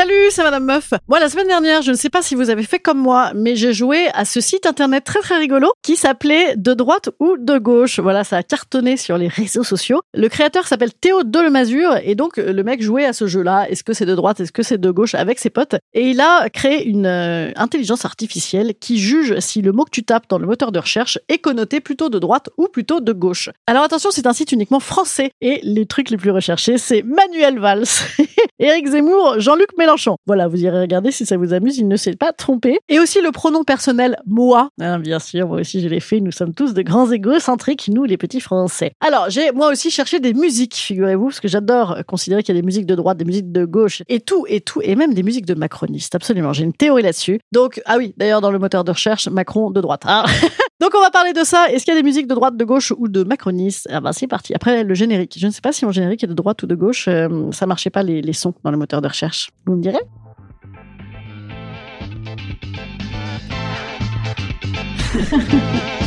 Salut, c'est Madame Meuf. Moi, la semaine dernière, je ne sais pas si vous avez fait comme moi, mais j'ai joué à ce site internet très très rigolo qui s'appelait De droite ou de gauche. Voilà, ça a cartonné sur les réseaux sociaux. Le créateur s'appelle Théo Delemazure et donc le mec jouait à ce jeu-là. Est-ce que c'est de droite, est-ce que c'est de gauche avec ses potes? Et il a créé une euh, intelligence artificielle qui juge si le mot que tu tapes dans le moteur de recherche est connoté plutôt de droite ou plutôt de gauche. Alors attention, c'est un site uniquement français et les trucs les plus recherchés, c'est Manuel Valls, Éric Zemmour, Jean-Luc Mélenchon. Voilà, vous irez regarder si ça vous amuse, il ne s'est pas trompé. Et aussi le pronom personnel moi. Hein, bien sûr, moi aussi je l'ai fait, nous sommes tous de grands égocentriques, nous les petits français. Alors, j'ai moi aussi cherché des musiques, figurez-vous, parce que j'adore considérer qu'il y a des musiques de droite, des musiques de gauche, et tout, et tout, et même des musiques de macronistes, absolument. J'ai une théorie là-dessus. Donc, ah oui, d'ailleurs, dans le moteur de recherche, Macron de droite. hein. Donc on va parler de ça. Est-ce qu'il y a des musiques de droite, de gauche ou de macronistes? Ah bah c'est parti. Après le générique. Je ne sais pas si mon générique est de droite ou de gauche. Euh, ça marchait pas les, les sons dans le moteur de recherche. Vous me direz?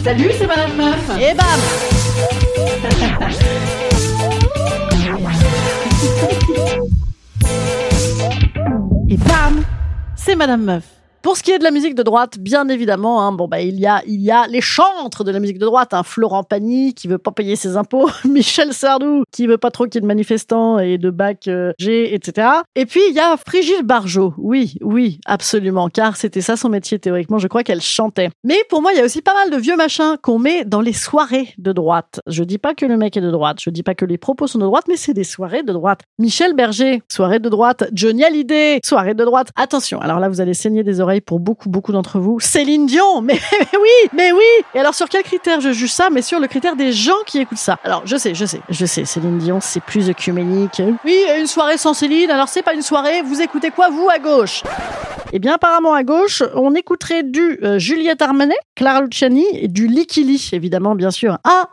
Salut, c'est Madame Meuf. Et bam Et bam C'est Madame Meuf. Pour ce qui est de la musique de droite, bien évidemment, hein, bon bah il y a il y a les chantres de la musique de droite, hein, Florent Pagny qui veut pas payer ses impôts, Michel Sardou qui veut pas trop qu'il y ait de manifestants et de bac euh, G, etc. Et puis il y a Brigitte Barjot, oui, oui, absolument, car c'était ça son métier théoriquement. Je crois qu'elle chantait. Mais pour moi, il y a aussi pas mal de vieux machins qu'on met dans les soirées de droite. Je dis pas que le mec est de droite, je dis pas que les propos sont de droite, mais c'est des soirées de droite. Michel Berger, soirée de droite. Johnny Hallyday, soirée de droite. Attention, alors là vous allez saigner des oreilles pour beaucoup, beaucoup d'entre vous. Céline Dion, mais, oui, mais oui. Et alors sur quel critère je juge ça Mais sur le critère des gens qui écoutent ça? Alors je sais, je sais, je sais, Céline Dion, c'est plus œcuménique. Oui, une soirée sans Céline, alors c'est pas une soirée, vous écoutez quoi vous à gauche? Eh bien, apparemment, à gauche, on écouterait du euh, Juliette Armanet, Clara Luciani et du Likili, évidemment, bien sûr. Ah,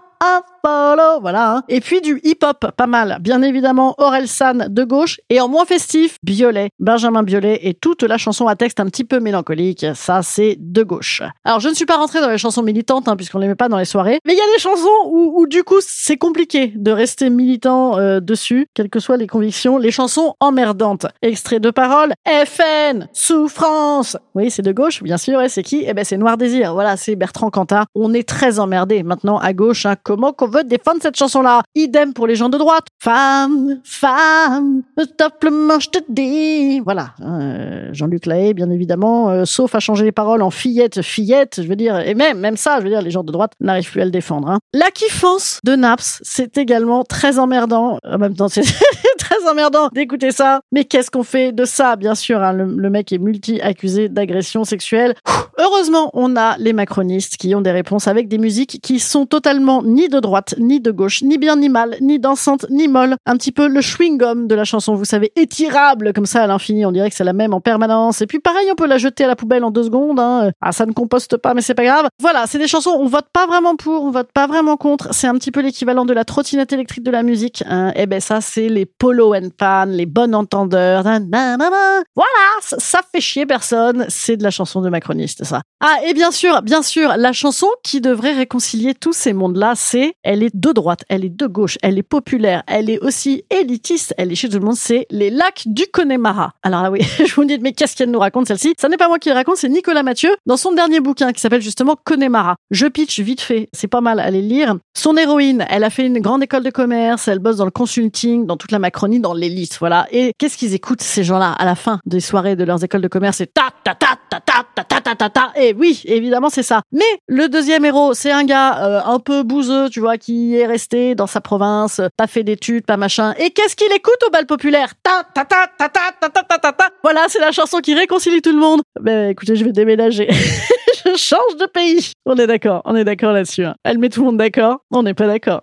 Voilà. hein. Et puis du hip-hop, pas mal. Bien évidemment, Aurel San de gauche. Et en moins festif, Biolay, Benjamin Biolay et toute la chanson à texte un petit peu mélancolique. Ça, c'est de gauche. Alors, je ne suis pas rentrée dans les chansons militantes, hein, puisqu'on les met pas dans les soirées. Mais il y a des chansons où, du coup, c'est compliqué de rester militant euh, dessus, quelles que soient les convictions. Les chansons emmerdantes. Extrait de parole. FN, souffrance. Oui, c'est de gauche, bien sûr. Et c'est qui? Eh ben, c'est Noir Désir. Voilà, c'est Bertrand Cantat. On est très emmerdé maintenant à gauche. Hein, comment qu'on veut défendre cette chanson-là Idem pour les gens de droite. Femme, femme, simplement je te dis. Voilà. Euh, Jean-Luc Lahaye, bien évidemment, euh, sauf à changer les paroles en fillette, fillette, je veux dire, et même, même ça, je veux dire, les gens de droite n'arrivent plus à le défendre. Hein. La kiffance de Naps, c'est également très emmerdant. En même temps, c'est très emmerdant d'écouter ça. Mais qu'est-ce qu'on fait de ça Bien sûr, hein, le, mec est multi-accusé d'agression sexuelle. Heureusement, on a les macronistes qui ont des réponses avec des musiques qui sont totalement ni de droite, ni de gauche, ni bien ni mal, ni dansante, ni molle. Un petit peu le chewing-gum de la chanson, vous savez, étirable comme ça à l'infini. On dirait que c'est la même en permanence. Et puis pareil, on peut la jeter à la poubelle en deux secondes. Hein. Ah, ça ne composte pas, mais c'est pas grave. Voilà, c'est des chansons, on vote pas vraiment pour, on vote pas vraiment contre. C'est un petit peu l'équivalent de la trottinette électrique de la musique. Hein. Et ben ça, c'est les polos Les bonnes entendeurs. Voilà, ça, fait chier personne. C'est de la chanson de macroniste, ça. Ah, et bien sûr, bien sûr, la chanson qui devrait réconcilier tous ces mondes-là, c'est elle est de droite, elle est de gauche, elle est populaire, elle est aussi élitiste, elle est chez tout le monde, c'est Les Lacs du Connemara. Alors là, oui, je vous dis, mais qu'est-ce qu'elle nous raconte celle-ci? Ça n'est pas moi qui le raconte, c'est Nicolas Mathieu dans son dernier bouquin qui s'appelle justement Connemara. Je pitch vite fait, c'est pas mal, allez le lire. Son héroïne, elle a fait une grande école de commerce, elle bosse dans le consulting, dans toute la Macronie, dans l'élite, voilà. Et qu'est-ce qu'ils écoutent ces gens-là à la fin des soirées de leurs écoles de commerce C'est ta ta ta ta ta ta ta ta ta ta. Et oui, évidemment, c'est ça. Mais le deuxième héros, c'est un gars euh, un peu bouseux, tu vois, qui est resté dans sa province, pas fait d'études, pas machin. Et qu'est-ce qu'il écoute au bal populaire Ta ta ta ta ta ta ta ta ta ta. Voilà, c'est la chanson qui réconcilie tout le monde. Ben écoutez, je vais déménager. je change de pays. On est d'accord, on est d'accord là-dessus. hein. Elle met tout le monde d'accord. On n'est pas d'accord.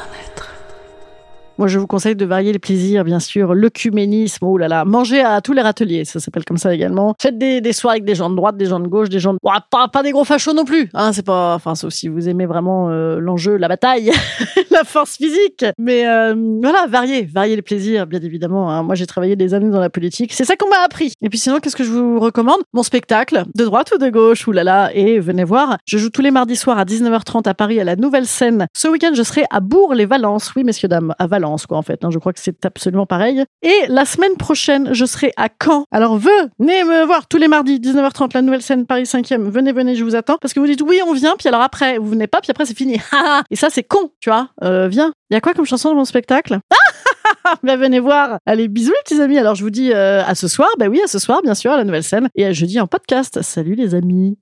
Moi, je vous conseille de varier les plaisirs, bien sûr. L'œcuménisme, oh là. Manger à tous les râteliers, ça s'appelle comme ça également. Faites des, des soirées avec des gens de droite, des gens de gauche, des gens de... Ouah, pas, pas des gros fachos non plus. Hein, c'est pas... Enfin, sauf si vous aimez vraiment euh, l'enjeu, la bataille, la force physique. Mais euh, voilà, varier, varier les plaisirs, bien évidemment. hein. Moi, j'ai travaillé des années dans la politique. C'est ça qu'on m'a appris. Et puis sinon, qu'est-ce que je vous recommande? Mon spectacle, de droite ou de gauche, ou là là, et venez voir. Je joue tous les mardis soirs à 19h30 à Paris à la Nouvelle Scène. Ce week-end, je serai à Bourg-les-Valences. Oui, messieurs, dames, à Valence, quoi, en fait. hein. Je crois que c'est absolument pareil. Et la semaine prochaine, je serai à Caen. Alors, venez me voir tous les mardis, 19h30, la Nouvelle Scène, Paris 5e. Venez, venez, je vous attends. Parce que vous dites oui, on vient, puis alors après, vous venez pas, puis après, c'est fini. et ça, c'est con, tu vois. Euh, viens. Il y a quoi comme chanson dans mon spectacle? Bah, venez voir. Allez, bisous les petits amis. Alors je vous dis euh, à ce soir. Bah oui, à ce soir, bien sûr, à la nouvelle scène. Et à jeudi en podcast. Salut les amis.